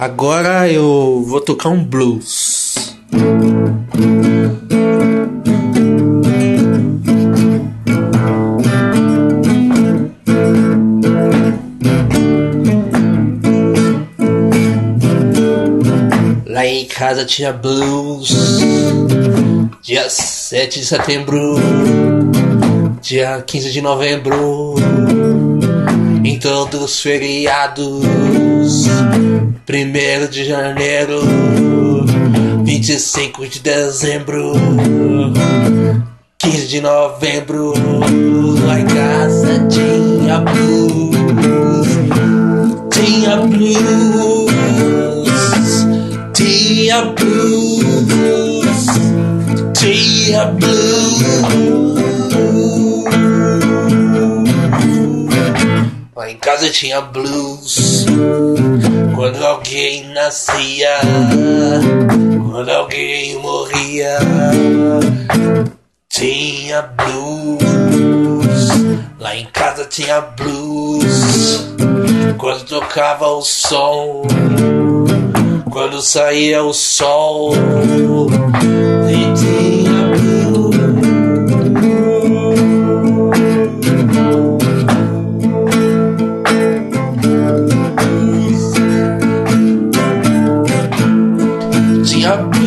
Agora eu vou tocar um blues. Lá em casa tinha blues. Dia 7 de setembro, dia 15 de novembro, em todos os feriados. 1 de janeiro, 25 de dezembro, 15 de novembro. Lá em casa tinha blues, tinha blues, tinha blues, tinha blues. Casa tinha blues. Quando alguém nascia, quando alguém morria, tinha blues. Lá em casa tinha blues. Quando tocava o som, quando saía o sol, e tinha tinha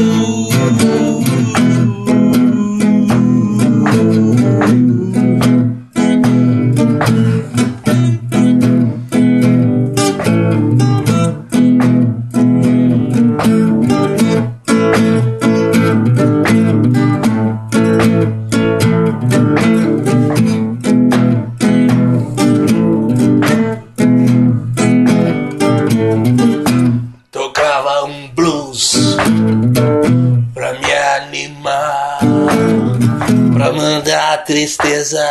Tocava um blues pra mandar a tristeza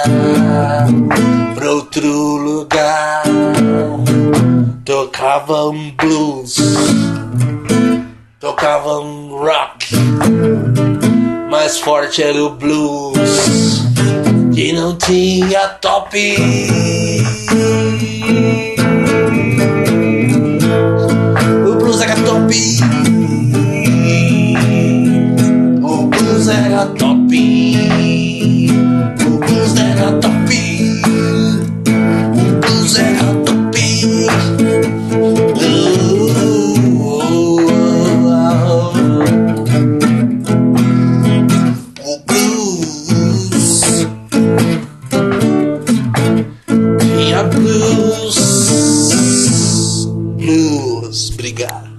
pra outro lugar. Tocava um blues, tocava um rock, mais forte era o blues que não tinha top. O blues era top. O blues era top. O blues era top. O blues era top. O blues tinha blues. Blues, obrigado.